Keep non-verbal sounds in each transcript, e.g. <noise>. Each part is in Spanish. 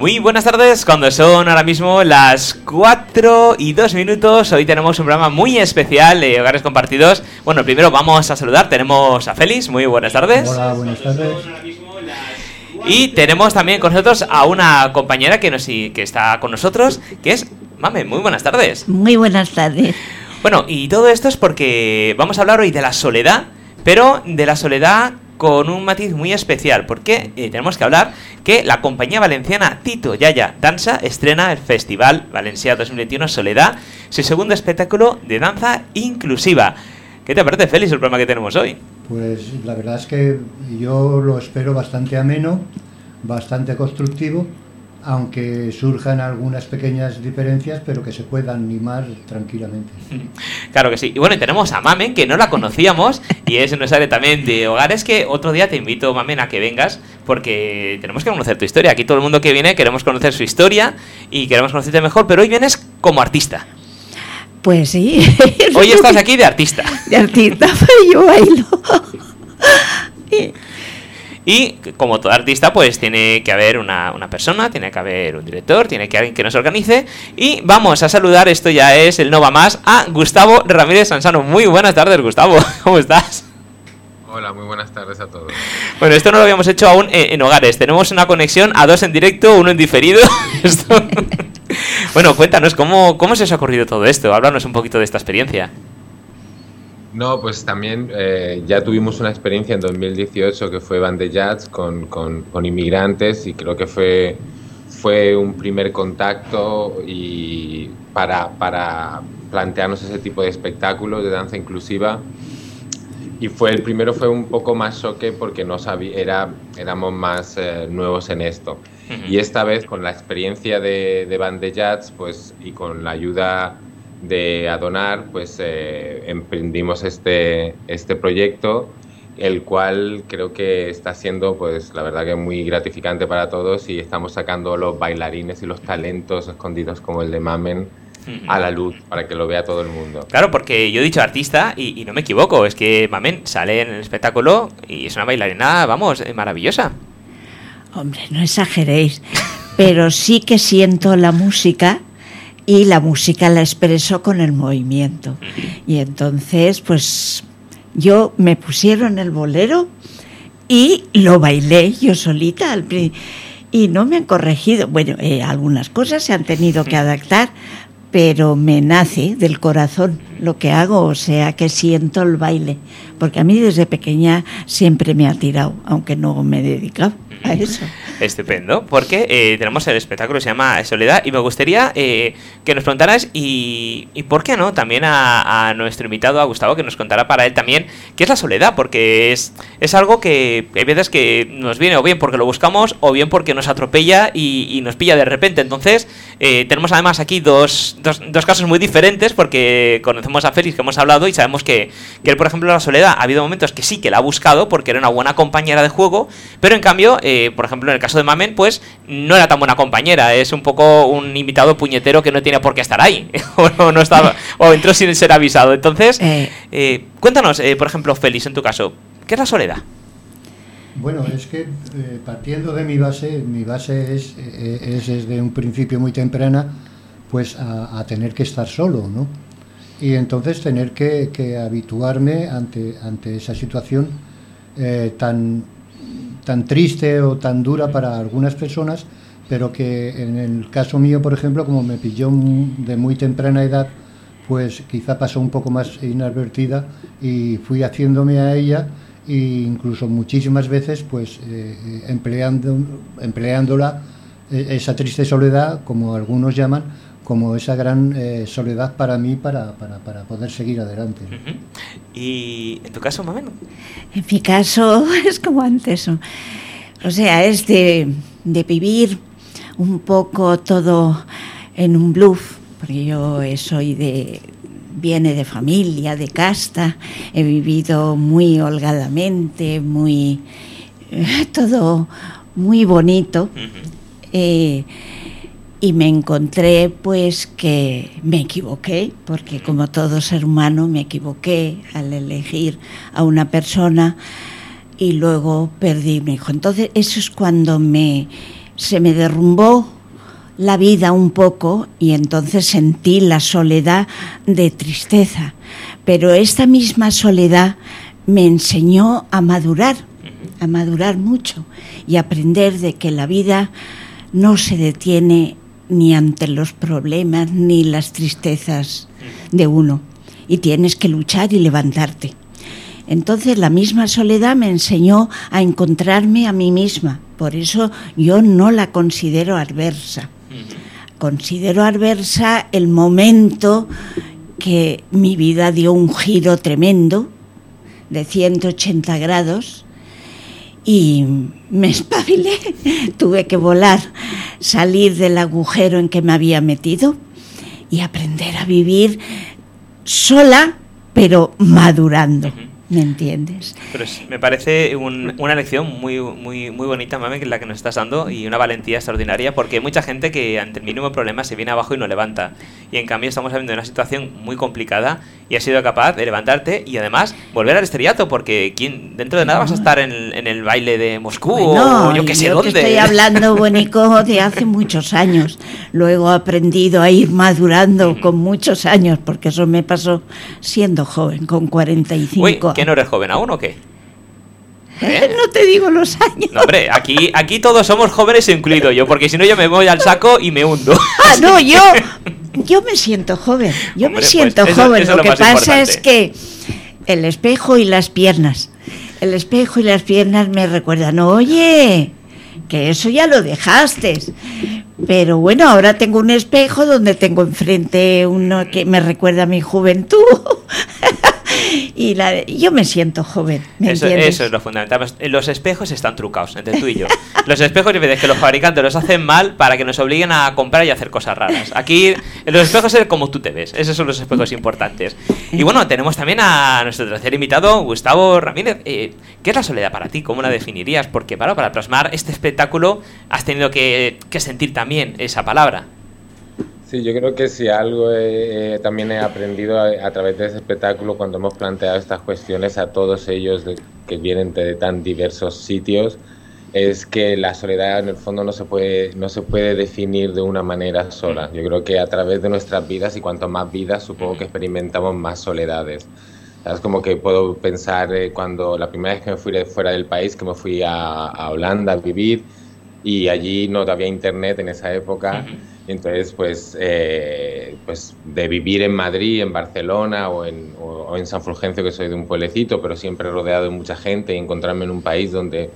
Muy buenas tardes, cuando son ahora mismo las 4 y 2 minutos, hoy tenemos un programa muy especial de Hogares Compartidos. Bueno, primero vamos a saludar, tenemos a Félix, muy buenas tardes. Hola, buenas tardes. Y tenemos también con nosotros a una compañera que, nos, que está con nosotros, que es Mame, muy buenas tardes. Muy buenas tardes. Bueno, y todo esto es porque vamos a hablar hoy de la soledad, pero de la soledad con un matiz muy especial, porque eh, tenemos que hablar que la compañía valenciana Tito Yaya Danza estrena el Festival Valencia 2021 Soledad, su segundo espectáculo de danza inclusiva. ¿Qué te parece, Félix, el programa que tenemos hoy? Pues la verdad es que yo lo espero bastante ameno, bastante constructivo aunque surjan algunas pequeñas diferencias, pero que se puedan animar tranquilamente. <laughs> Claro que sí. Y bueno, tenemos a Mamen, que no la conocíamos, <laughs> y es nuestra área también de hogares, que otro día te invito, Mamen, a que vengas, porque tenemos que conocer tu historia. Aquí todo el mundo que viene queremos conocer su historia y queremos conocerte mejor, pero hoy vienes como artista. Pues sí. Hoy estás aquí de artista. De artista, <laughs> yo bailo. <laughs> Y como todo artista, pues tiene que haber una, persona, tiene que haber un director, tiene que haber alguien que nos organice. Y vamos a saludar, esto ya es el No Va Más, a Gustavo Ramírez Sansano. Muy buenas tardes, Gustavo. <laughs> ¿Cómo estás? Hola, muy buenas tardes a todos. Bueno, esto no lo habíamos hecho aún en, hogares. Tenemos una conexión a dos en directo, uno en diferido. <laughs> <laughs> bueno, cuéntanos, ¿cómo, ¿cómo se os ha ocurrido todo esto? Háblanos un poquito de esta experiencia. No, pues también eh, ya tuvimos una experiencia en 2018 que fue Bandejats con, con, con inmigrantes y creo que fue, fue un primer contacto y para, para plantearnos ese tipo de espectáculos de danza inclusiva. Y fue el primero fue un poco más choque porque no sabía, era, éramos más eh, nuevos en esto. Y esta vez con la experiencia de, de Bandejats pues, y con la ayuda de Adonar, pues eh, emprendimos este, este proyecto, el cual creo que está siendo, pues la verdad que muy gratificante para todos y estamos sacando los bailarines y los talentos escondidos como el de Mamen a la luz para que lo vea todo el mundo. Claro, porque yo he dicho artista y, no me equivoco, es que Mamen sale en el espectáculo y es una bailarina, vamos, eh, maravillosa. Hombre, no exageréis, <laughs> pero sí que siento la música y la música la expreso con el movimiento. Y entonces, pues yo me pusieron el bolero y lo bailé yo solita al y no me han corregido. Bueno, eh, algunas cosas se han tenido que adaptar, pero me nace del corazón lo que hago, o sea que siento el baile, porque a mí desde pequeña siempre me ha tirado, aunque no me he dedicado a eso. <laughs> Estupendo, porque eh, tenemos el espectáculo que se llama Soledad y me gustaría eh, que nos preguntaras y, y, por qué no, también a, nuestro invitado, a Gustavo, que nos contará para él también qué es la soledad, porque es, es algo que hay veces que nos viene o bien porque lo buscamos o bien porque nos atropella y, nos pilla de repente. Entonces, eh, tenemos además aquí dos, dos, dos casos muy diferentes porque conocemos a Félix, que hemos hablado, y sabemos que, que, él, por ejemplo, la soledad, ha habido momentos que sí que la ha buscado porque era una buena compañera de juego, pero en cambio, eh, por ejemplo, en el caso de Mamen, pues no era tan buena compañera, es un poco un invitado puñetero que no tiene por qué estar ahí, <laughs> o, no, estaba, o entró sin ser avisado. Entonces, eh. Eh, cuéntanos, por ejemplo, Félix, en tu caso, ¿qué es la soledad? Bueno, es que partiendo de mi base, mi base es, es desde un principio muy temprana, pues a, a, tener que estar solo, ¿no? y entonces tener que, habituarme ante, ante esa situación eh, tan, tan triste o tan dura para algunas personas, pero que en el caso mío, por ejemplo, como me pilló de muy temprana edad, pues quizá pasó un poco más inadvertida y fui haciéndome a ella e incluso muchísimas veces pues eh, empleando, empleándola eh, esa triste soledad, como algunos llaman, como esa gran eh, soledad para mí para, para, poder seguir adelante. ¿Y en tu caso, Mameno? En mi caso <laughs> es como antes. O sea, es de, de vivir un poco todo en un bluff, porque yo soy de, viene de familia, de casta, he vivido muy holgadamente, muy eh, <laughs> todo muy bonito y me encontré pues que me equivoqué, porque como todo ser humano me equivoqué al elegir a una persona y luego perdí mi hijo. Entonces eso es cuando me se me derrumbó la vida un poco y entonces sentí la soledad de tristeza. Pero esta misma soledad me enseñó a madurar, a madurar mucho y aprender de que la vida no se detiene ni ante los problemas ni las tristezas de uno y tienes que luchar y levantarte. Entonces la misma soledad me enseñó a encontrarme a mí misma, por eso yo no la considero adversa. Considero adversa el momento que mi vida dio un giro tremendo de 180 grados y me espabilé, tuve que volar, salir del agujero en que me había metido y aprender a vivir sola, pero madurando. <laughs> ¿Me entiendes? Pero me parece una lección muy, muy, muy bonita, Mame, que la que nos estás dando y una valentía extraordinaria porque hay mucha gente que ante el mínimo problema se viene abajo y no levanta. Y en cambio estamos hablando de una situación muy complicada y has sido capaz de levantarte y además volver al estrellato porque ¿quién, dentro de nada vas a estar en, el baile de Moscú o yo que sé dónde. estoy hablando, <laughs> Bonico, de hace muchos años. Luego he aprendido a ir madurando con muchos años porque eso me pasó siendo joven, con 45 años no eres joven aún o qué? ¿Eh? No te digo los años. No, hombre, aquí, aquí todos somos jóvenes, incluido yo, porque si no yo me voy al saco y me hundo. Ah, no, <laughs> yo, yo me siento joven. Yo me pues siento joven. lo, que pasa es que el espejo y las piernas. El espejo y las piernas me recuerdan, oye, que eso ya lo dejaste. Pero bueno, ahora tengo un espejo donde tengo enfrente uno que me recuerda a mi juventud. <laughs> y la, yo me siento joven. eso, eso, es lo fundamental. Los espejos están trucados entre tú y yo. <laughs> Los espejos, veces que los fabricantes los hacen mal para que nos obliguen a comprar y hacer cosas raras. Aquí, los espejos es como tú te ves. Esos son los espejos importantes. Y bueno, tenemos también a nuestro tercer invitado, Gustavo Ramírez. Eh, ¿Qué es la soledad para ti? ¿Cómo la definirías? Porque para, para plasmar este espectáculo has tenido que, que sentir también esa palabra. Sí, yo creo que si algo también he aprendido a, través de ese espectáculo cuando hemos planteado estas cuestiones a todos ellos que vienen de tan diversos sitios es que la soledad en el fondo no se puede no se puede definir de una manera sola. Yo creo que a través de nuestras vidas y cuanto más vidas supongo que experimentamos más soledades. Es como que puedo pensar eh, cuando la primera vez que me fui fuera del país, que me fui a, a Holanda a vivir y allí no había internet en esa época. Entonces, pues, eh, pues de vivir en Madrid, en Barcelona o en, en, San Fulgencio, que soy de un pueblecito, pero siempre rodeado de mucha gente y encontrarme en un país donde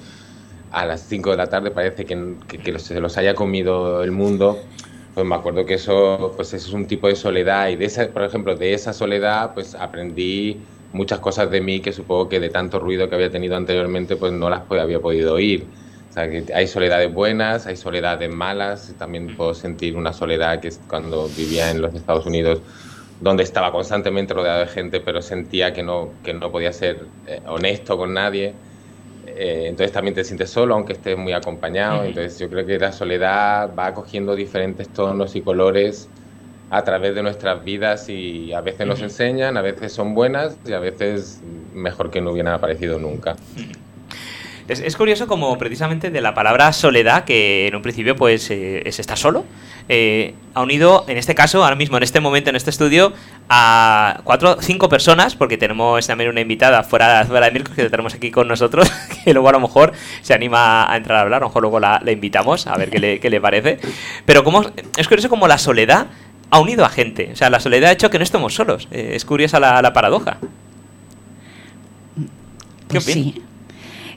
a las 5 de la tarde parece que, que, se los haya comido el mundo, pues me acuerdo que eso, pues es un tipo de soledad. Y de esa, por ejemplo, de esa soledad, pues aprendí muchas cosas de mí que supongo que de tanto ruido que había tenido anteriormente, pues no las había podido oír hay soledades buenas, hay soledades malas. También puedo sentir una soledad que es cuando vivía en los Estados Unidos, donde estaba constantemente rodeado de gente, pero sentía que no, que no podía ser eh, honesto con nadie. Eh, entonces también te sientes solo, aunque estés muy acompañado. Entonces yo creo que la soledad va cogiendo diferentes tonos y colores a través de nuestras vidas y a veces nos enseñan, a veces son buenas y a veces mejor que no hubieran aparecido nunca. Es, curioso como precisamente de la palabra soledad, que en un principio pues eh, es estar solo, eh, ha unido, en este caso, ahora mismo, en este momento, en este estudio, a cuatro, cinco personas, porque tenemos también una invitada fuera, fuera de Mirko que tenemos aquí con nosotros, <laughs> que luego a lo mejor se anima a entrar a hablar, a lo mejor luego la, invitamos a ver qué le, qué le parece. Pero como es curioso como la soledad ha unido a gente, o sea, la soledad ha hecho que no estemos solos. Eh, es curiosa la, la paradoja. ¿Qué pues sí.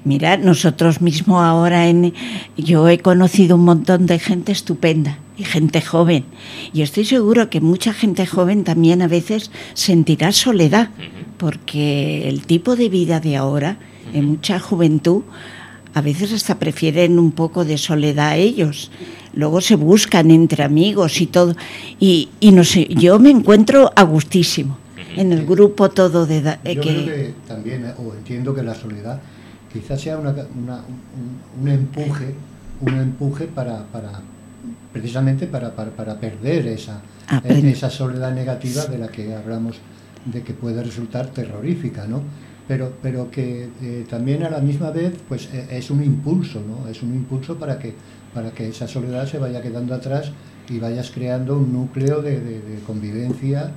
Mira, nosotros mismos ahora en yo he conocido un montón de gente estupenda y gente joven. Y estoy seguro que mucha gente joven también a veces sentirá soledad, porque el tipo de vida de ahora, en mucha juventud, a veces hasta prefieren un poco de soledad ellos. Luego se buscan entre amigos y todo. Y, y no sé, yo me encuentro a gustísimo en el grupo todo de... Yo creo que también, o entiendo que la soledad quizás sea una, un, empuje, un empuje para, para precisamente para, para, perder esa, ah, esa soledad negativa de la que hablamos, de que puede resultar terrorífica, ¿no? Pero, pero que eh, también a la misma vez pues, e, es un impulso, ¿no? Es un impulso para que, para que esa soledad se vaya quedando atrás y vayas creando un núcleo de, de convivencia,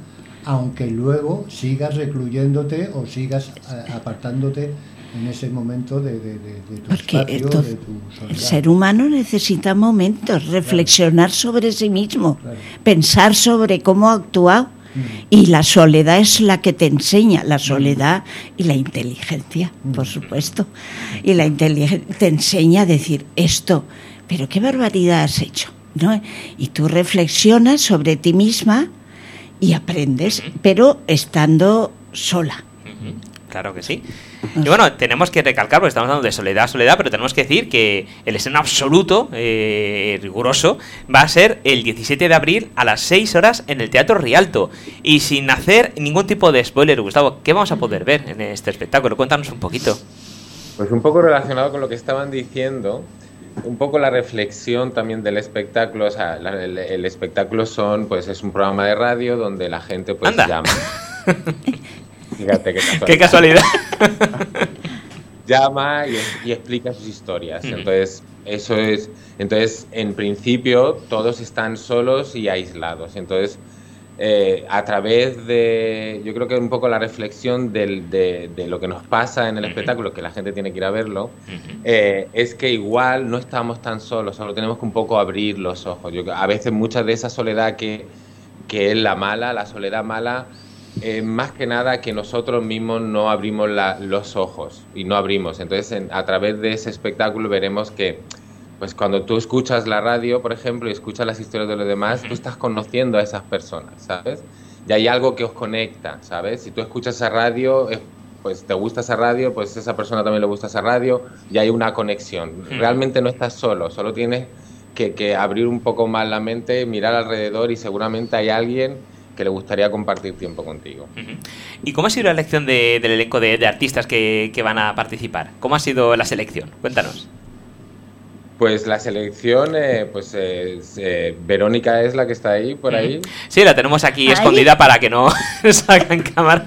aunque luego sigas recluyéndote o sigas eh, apartándote en ese momento de, de, tu Porque espacio, de tu El ser humano necesita momentos, reflexionar sobre sí mismo, pensar sobre cómo ha actuado. Mm. Y la soledad es la que te enseña, la soledad y la inteligencia, mm. por supuesto. Y la inteligencia te enseña a decir esto, pero qué barbaridad has hecho. ¿no? Y tú reflexionas sobre ti misma y aprendes, pero estando sola. Claro que sí. Y bueno, tenemos que recalcar, porque estamos hablando de soledad, soledad, pero tenemos que decir que el estreno absoluto, eh, riguroso, va a ser el 17 de abril a las 6 horas en el Teatro Rialto. Y sin hacer ningún tipo de spoiler, Gustavo, ¿qué vamos a poder ver en este espectáculo? Cuéntanos un poquito. Pues un poco relacionado con lo que estaban diciendo, un poco la reflexión también del espectáculo, o sea, el, espectáculo son, pues es un programa de radio donde la gente pues llama. <laughs> Fíjate qué casualidad. Llama y, explica sus historias. Entonces, eso es. Entonces, en principio, todos están solos y aislados. Entonces, eh, a través de, yo creo que un poco la reflexión de, lo que nos pasa en el espectáculo, que la gente tiene que ir a verlo, eh, es que igual no estamos tan solos, solo tenemos que un poco abrir los ojos. Yo, a veces mucha de esa soledad que, que es la mala, la soledad mala, eh, más que nada que nosotros mismos no abrimos los ojos y no abrimos. Entonces, a través de ese espectáculo veremos que, pues cuando tú escuchas la radio, por ejemplo, y escuchas las historias de los demás, tú estás conociendo a esas personas, ¿sabes? Y hay algo que os conecta, ¿sabes? Si tú escuchas esa radio, pues te gusta esa radio, pues esa persona también le gusta esa radio y hay una conexión. Realmente no estás solo, solo tienes que, que abrir un poco más la mente, mirar alrededor y seguramente hay alguien que le gustaría compartir tiempo contigo. ¿Y cómo ha sido la elección del elenco de, artistas que, van a participar? ¿Cómo ha sido la selección? Cuéntanos. Pues la selección, eh, pues eh, Verónica es la que está ahí, por ahí. Sí, la tenemos aquí escondida para que no <laughs> salga en cámara.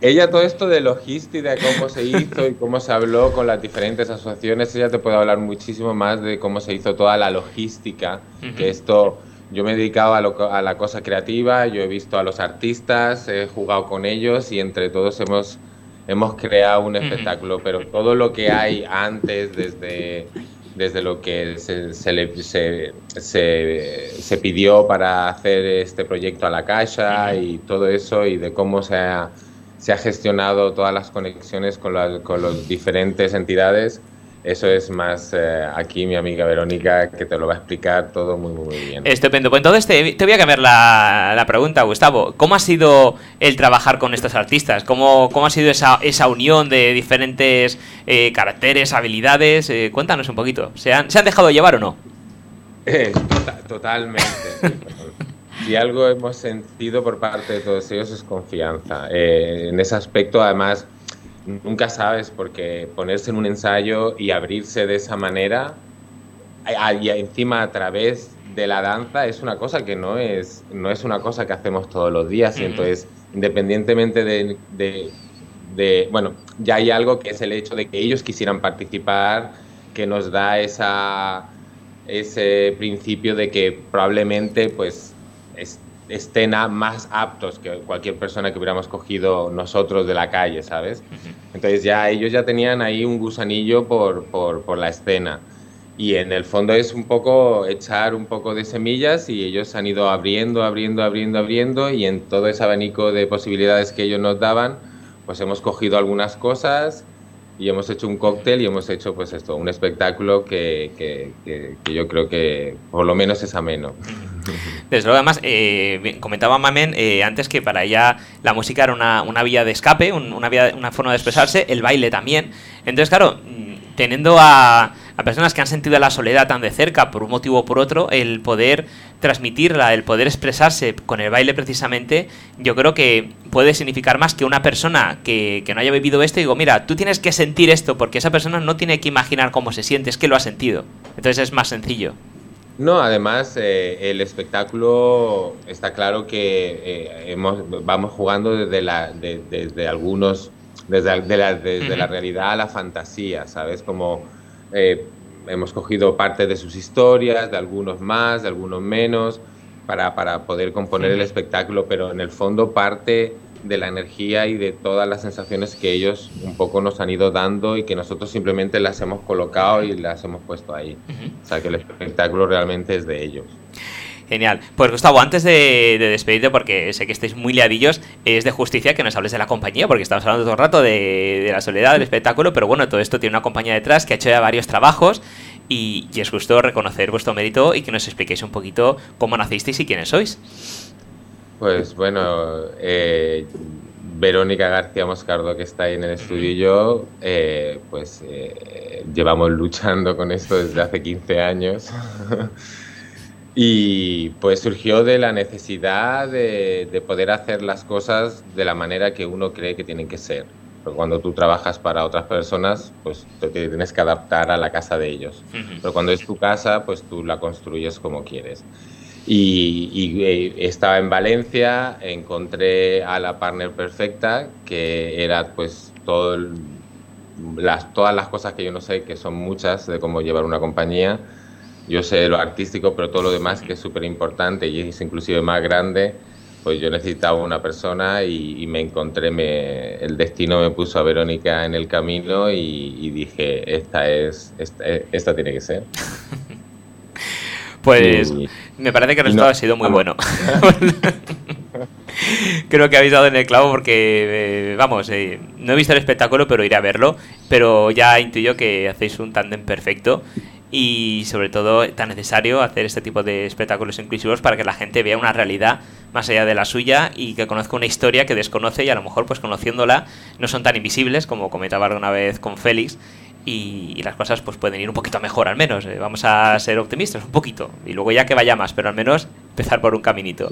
Ella todo esto de logística, de cómo se hizo y cómo se habló con las diferentes asociaciones, ella te puede hablar muchísimo más de cómo se hizo toda la logística, que esto yo me he dedicado a, la cosa creativa, yo he visto a los artistas, he jugado con ellos y entre todos hemos, hemos creado un espectáculo, pero todo lo que hay antes, desde, desde lo que se, se, se, pidió para hacer este proyecto a la Caixa y todo eso y de cómo se ha, se ha gestionado todas las conexiones con, con las diferentes entidades, eso es más eh, aquí mi amiga Verónica que te lo va a explicar todo muy, muy bien. Estupendo. Pues entonces te, voy a cambiar la, pregunta, Gustavo. ¿Cómo ha sido el trabajar con estos artistas? ¿Cómo, cómo ha sido esa, esa unión de diferentes eh, caracteres, habilidades? Eh, cuéntanos un poquito. ¿Se han, ¿Se han dejado llevar o no? Tota, totalmente. <laughs> si algo hemos sentido por parte de todos ellos es confianza. en ese aspecto, además nunca sabes porque ponerse en un ensayo y abrirse de esa manera y encima a través de la danza es una cosa que no es, no es una cosa que hacemos todos los días y entonces independientemente de, de, bueno, ya hay algo que es el hecho de que ellos quisieran participar que nos da esa, ese principio de que probablemente pues estén más aptos que cualquier persona que hubiéramos cogido nosotros de la calle, ¿sabes? Entonces ya ellos ya tenían ahí un gusanillo por, por, por, la escena. Y en el fondo es un poco echar un poco de semillas y ellos han ido abriendo, abriendo, abriendo, abriendo y en todo ese abanico de posibilidades que ellos nos daban, pues hemos cogido algunas cosas y hemos hecho un cóctel y hemos hecho pues esto, un espectáculo que, que, que, yo creo que por lo menos es ameno. Desde luego, además, eh, comentaba Mamen eh, antes que para ella la música era una, una vía de escape, una, vía, una forma de expresarse, el baile también. Entonces, claro, mm, teniendo a, a personas que han sentido la soledad tan de cerca por un motivo o por otro, el poder transmitirla, el poder expresarse con el baile precisamente, yo creo que puede significar más que una persona que, no haya vivido esto y digo, mira, tú tienes que sentir esto porque esa persona no tiene que imaginar cómo se siente, es que lo ha sentido. Entonces es más sencillo. No, además eh, el espectáculo está claro que eh, hemos, vamos jugando desde, la, desde algunos, desde, la, desde la realidad a la fantasía, ¿sabes? Como eh, hemos cogido parte de sus historias, de algunos más, de algunos menos, para, para poder componer el espectáculo, pero en el fondo parte de la energía y de todas las sensaciones que ellos un poco nos han ido dando y que nosotros simplemente las hemos colocado y las hemos puesto ahí. O sea que el espectáculo realmente es de ellos. Genial. Pues Gustavo, antes de, despedirte, porque sé que estáis muy liadillos, es de justicia que nos hables de la compañía, porque estamos hablando todo el rato de, la soledad, del espectáculo, pero bueno, todo esto tiene una compañía detrás que ha hecho ya varios trabajos y, es justo reconocer vuestro mérito y que nos expliquéis un poquito cómo nacisteis y quiénes sois. Pues bueno, eh, Verónica García Moscardo, que está ahí en el estudio, y yo, eh, pues eh, llevamos luchando con esto desde hace 15 años. <laughs> Y pues surgió de la necesidad de, poder hacer las cosas de la manera que uno cree que tienen que ser. Porque cuando tú trabajas para otras personas, pues te tienes que adaptar a la casa de ellos. Pero cuando es tu casa, pues tú la construyes como quieres. Y, eh, estaba en Valencia, encontré a la partner perfecta, que era pues todo las, todas las cosas que yo no sé, que son muchas de cómo llevar una compañía yo sé lo artístico, pero todo lo demás que es súper importante y es inclusive más grande, pues yo necesitaba una persona y, me encontré, me, el destino me puso a Verónica en el camino y, dije, esta es, esta, tiene que ser. <laughs> Pues me parece que el resultado ha sido muy bueno. <laughs> Creo que habéis dado en el clavo porque, eh, vamos, eh, no he visto el espectáculo, pero iré a verlo. Pero ya intuyo que hacéis un tándem perfecto y sobre todo tan necesario hacer este tipo de espectáculos inclusivos para que la gente vea una realidad más allá de la suya y que conozca una historia que desconoce y a lo mejor pues conociéndola no son tan invisibles como comentaba alguna vez con Félix y, las cosas pues pueden ir un poquito mejor al menos eh, vamos a ser optimistas un poquito y luego ya que vaya más pero al menos empezar por un caminito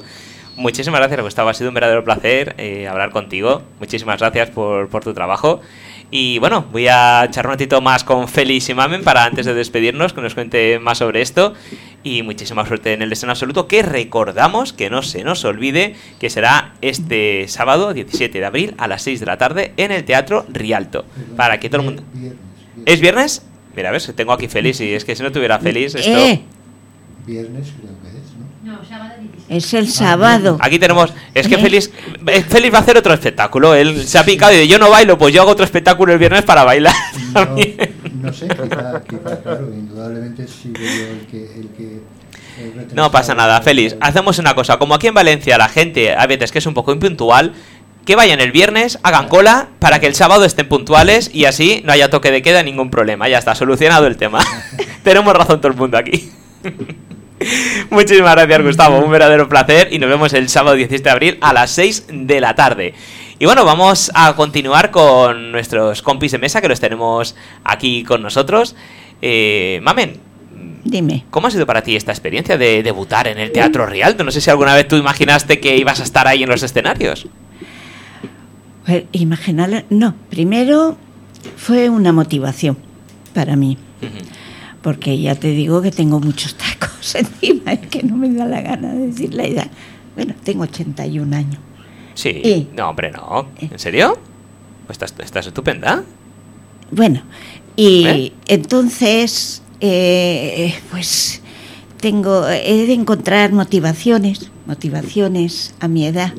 muchísimas gracias Gustavo ha sido un verdadero placer eh, hablar contigo muchísimas gracias por, por tu trabajo y bueno, voy a echar un ratito más con Félix y Mamen para antes de despedirnos, que nos cuente más sobre esto. Y muchísima suerte en el destino absoluto, que recordamos, que no se nos olvide, que será este sábado 17 de abril a las 6 de la tarde en el Teatro Rialto. Para que todo el mundo... ¿Es viernes? Mira, ves, tengo aquí Félix y es que si no tuviera Félix esto... Eh. Viernes creo que es, ¿no? No, sábado es el sábado. Aquí tenemos. Es que Félix, eh, Félix va a hacer otro espectáculo. Él se ha picado y dice: Yo no bailo, pues yo hago otro espectáculo el viernes para bailar. No, <laughs> sé, quizá, claro, indudablemente sí el que. El que no pasa nada, Félix. Hacemos una cosa. Como aquí en Valencia la gente a veces que es un poco impuntual, que vayan el viernes, hagan cola para que el sábado estén puntuales y así no haya toque de queda, ningún problema. Ya está, solucionado el tema. <laughs> Tenemos razón todo el mundo aquí. <laughs> Muchísimas gracias, Gustavo. Un verdadero placer y nos vemos el sábado 17 de abril a las 6 de la tarde. Y bueno, vamos a continuar con nuestros compis de mesa que los tenemos aquí con nosotros. Eh, Mamen. Dime. ¿Cómo ha sido para ti esta experiencia de debutar en el Teatro Rialto? No sé si alguna vez tú imaginaste que ibas a estar ahí en los escenarios. Pues, imaginar, no. Primero fue una motivación para mí porque ya te digo que tengo muchos tacos <laughs> encima, es que no me da la gana de decir la edad. Bueno, tengo 81 años. Sí, no, hombre, no. ¿En serio? Pues estás, estás estupenda. Bueno, y ¿Eh? entonces, eh, pues tengo, he de encontrar motivaciones, motivaciones a mi edad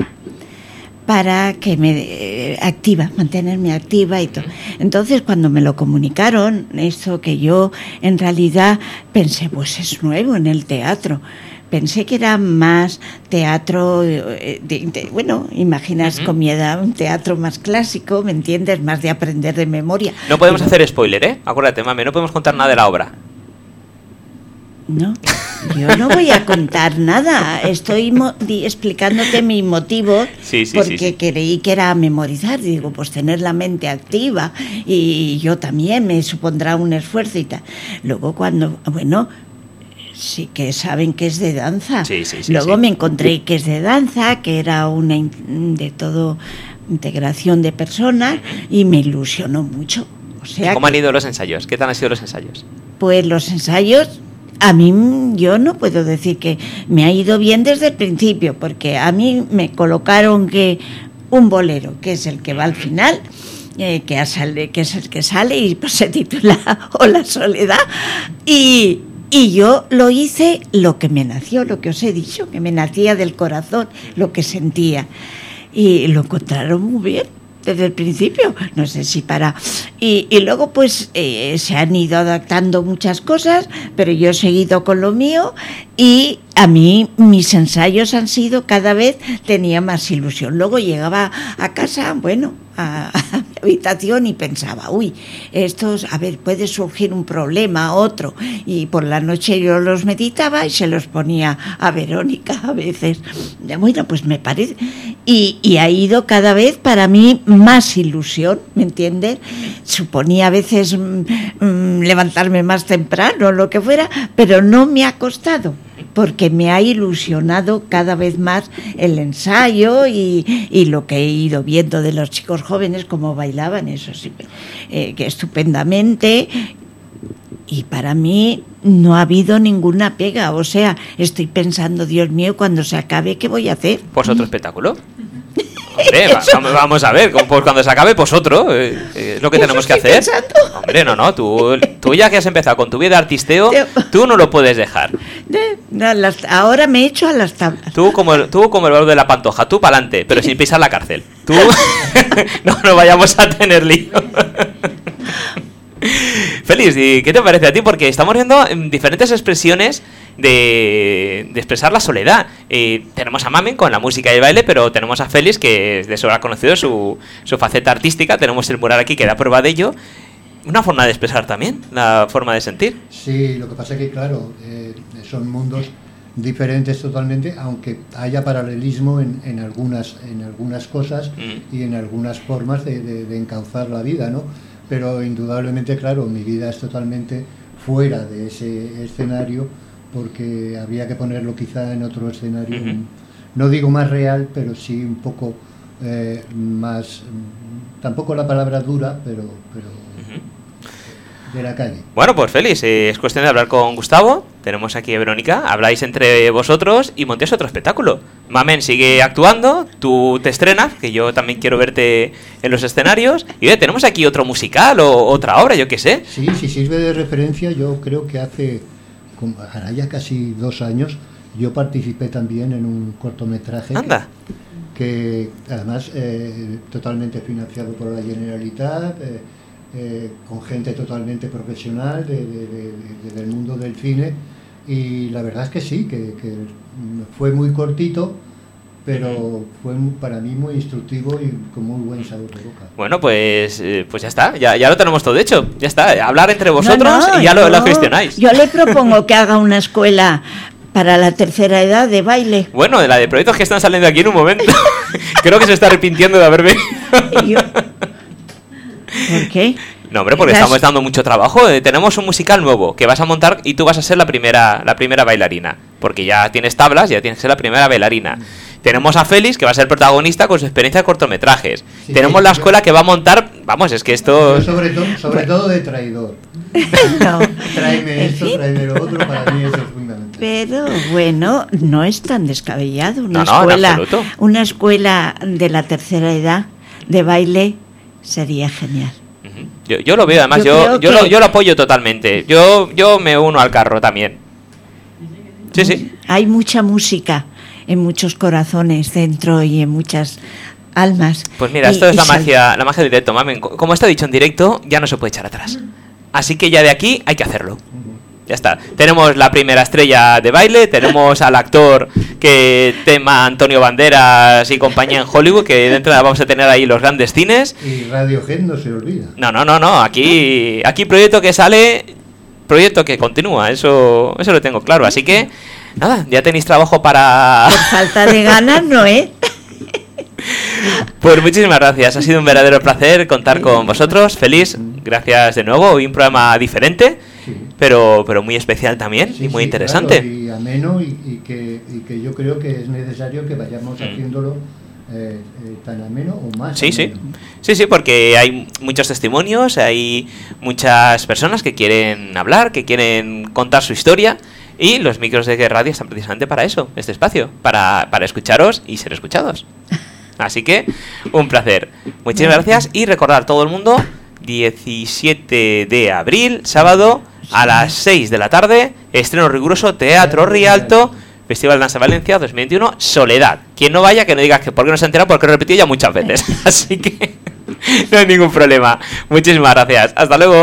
para que me eh, activa, mantenerme activa y todo. Entonces, cuando me lo comunicaron, eso que yo en realidad pensé, pues es nuevo en el teatro. Pensé que era más teatro, eh, bueno, imaginas con mi edad un teatro más clásico, ¿me entiendes? Más de aprender de memoria. No podemos hacer spoiler, ¿eh? Acuérdate, mami, no podemos contar nada de la obra. No, <laughs> yo no voy a contar nada. Estoy explicándote mi motivo porque creí que era memorizar. Digo, pues tener la mente activa y yo también me supondrá un esfuerzo y tal. Luego cuando, bueno, sí que saben que es de danza. Luego me encontré que es de danza, que era una de todo integración de personas y me ilusionó mucho. O sea ¿Cómo han ido los ensayos? ¿Qué tal han sido los ensayos? Pues los ensayos a mí yo no puedo decir que me ha ido bien desde el principio, porque a mí me colocaron que un bolero, que es el que va al final, eh, que, sale, que es el que sale y pues se titula <laughs> O la soledad. Y, y yo lo hice lo que me nació, lo que os he dicho, que me nacía del corazón, lo que sentía. Y lo encontraron muy bien desde el principio, no sé si para... Y, luego pues eh, se han ido adaptando muchas cosas, pero yo he seguido con lo mío y a mí mis ensayos han sido cada vez tenía más ilusión. Luego llegaba a casa, bueno, a, <laughs> a mi habitación y pensaba, uy, estos, a ver, puede surgir un problema, otro. Y por la noche yo los meditaba y se los ponía a Verónica a veces. Bueno, pues me parece. Y, y ha ido cada vez para mí más ilusión, ¿me entiendes? Suponía a veces mm, mm, levantarme más temprano, lo que fuera, pero no me ha costado porque me ha ilusionado cada vez más el ensayo y, lo que he ido viendo de los chicos jóvenes, cómo bailaban, eso sí, eh, que estupendamente. Y para mí no ha habido ninguna pega, o sea, estoy pensando, Dios mío, cuando se acabe, ¿qué voy a hacer? Pues otro espectáculo. <laughs> Hombre, va, vamos a ver, pues cuando se acabe, pues otro. Eh, eh, es lo que Eso tenemos que hacer. pensando. Hombre, no, no, tú, tú ya que has empezado con tu vida de artisteo, tú no lo puedes dejar. No, las- ahora me he hecho a las tablas. Tú como el, tú como el valor de la pantoja, tú para adelante, pero sin pisar la cárcel. Tú <laughs> <laughs> no no vayamos a tener lío. Feliz, ¿y qué te parece a ti? Porque estamos viendo em, diferentes expresiones de, de expresar la soledad. Eh, tenemos a Mamen con la música y el baile, pero tenemos a Félix, que es de sobra conocido su, su faceta artística. Tenemos el mural aquí que da prueba de ello. Una forma de expresar también, la forma de sentir. Sí, lo que pasa es que, claro, eh, son mundos diferentes totalmente, aunque haya paralelismo en, en algunas, en algunas cosas Mm. y en algunas formas de, de- de encauzar la vida, ¿no? Pero indudablemente, claro, mi vida es totalmente fuera de ese escenario porque habría que ponerlo quizá en otro escenario, no digo más real, pero sí un poco eh, más, tampoco la palabra dura, pero, pero de la calle. Bueno, pues Félix, eh, es cuestión de hablar con Gustavo. Tenemos aquí a Verónica. Habláis entre vosotros y montéis otro espectáculo. Mamen sigue actuando, tú te estrenas, que yo también quiero verte en los escenarios. Y oye, tenemos aquí otro musical o otra obra, yo qué sé. Sí, si sirve de referencia, yo creo que hace hará ya casi dos años yo participé también en un cortometraje Anda. que además eh, totalmente financiado por la Generalitat, eh, eh, con gente totalmente profesional de- de- de- de- del mundo del cine y la verdad es que sí, que, que fue muy cortito, pero fue para mí muy instructivo y con muy buen sabor de boca. Bueno, pues, eh, pues ya está, ya, ya lo tenemos todo hecho. Ya está, hablar entre vosotros No, no, y ya lo, lo yo- gestionáis. Yo le propongo que haga una escuela para la tercera edad de baile. Bueno, de la de proyectos que están saliendo aquí en un momento. <laughs> Creo que se está arrepintiendo de haber venido. Yo- ¿Por qué? No, hombre, porque Las- estamos dando mucho trabajo. Eh, tenemos un musical nuevo que vas a montar y tú vas a ser la primera, la primera bailarina. Porque ya tienes tablas, ya tienes que ser la primera bailarina. Tenemos a Félix, que va a ser protagonista con su experiencia de cortometrajes. Sí, Tenemos sí, la escuela que va a montar. Vamos, es que esto. Yo sobre, to- sobre todo de traidor. <laughs> No. Tráeme esto, fin. tráeme lo otro, para mí eso es fundamental. Pero bueno, no es tan descabellado. Una No, no, escuela, una escuela de la tercera edad de baile sería genial. Yo, yo lo veo, además, Yo yo, lo, yo lo apoyo totalmente. Yo, yo me uno al carro también. Sí, sí. Hay mucha música en muchos corazones dentro y en muchas almas. Pues mira, Y- esto es y la sal- magia, la magia del directo, mamen. Co- Como está dicho en directo, ya no se puede echar atrás. Así que ya de aquí hay que hacerlo. Ya está. Tenemos la primera estrella de baile, tenemos al actor que tema Antonio Banderas y compañía en Hollywood, que dentro de vamos a tener ahí los grandes cines. Y Radiohead no se olvida. No, no, no, no. Aquí, aquí proyecto que sale, proyecto que continúa. Eso, eso lo tengo claro. Así que nada, ya tenéis trabajo para. Por falta de ganas, no es. Pues muchísimas gracias. Ha sido un verdadero placer contar con vosotros. Feliz, gracias de nuevo. Hoy un programa diferente. Pero, pero muy especial también Sí, y muy sí, interesante. claro, y ameno y, y que, y que yo creo que es necesario que vayamos Mm. haciéndolo eh, eh, tan ameno o más. Sí, sí. Sí, sí, porque hay muchos testimonios, hay muchas personas que quieren hablar, que quieren contar su historia. Y los micros de radio están precisamente para eso, este espacio, para, para escucharos y ser escuchados. <laughs> Así que, un placer. Muchísimas gracias y recordar todo el mundo, 17 de abril, sábado, a las 6 de la tarde, estreno riguroso, Teatro Rialto, Festival Danza Valencia 2021, Soledad. Quien no vaya, que no digas que por qué no se ha enterado, porque lo he repetido ya muchas veces. <laughs> Así que <laughs> no hay ningún problema. Muchísimas gracias. Hasta luego.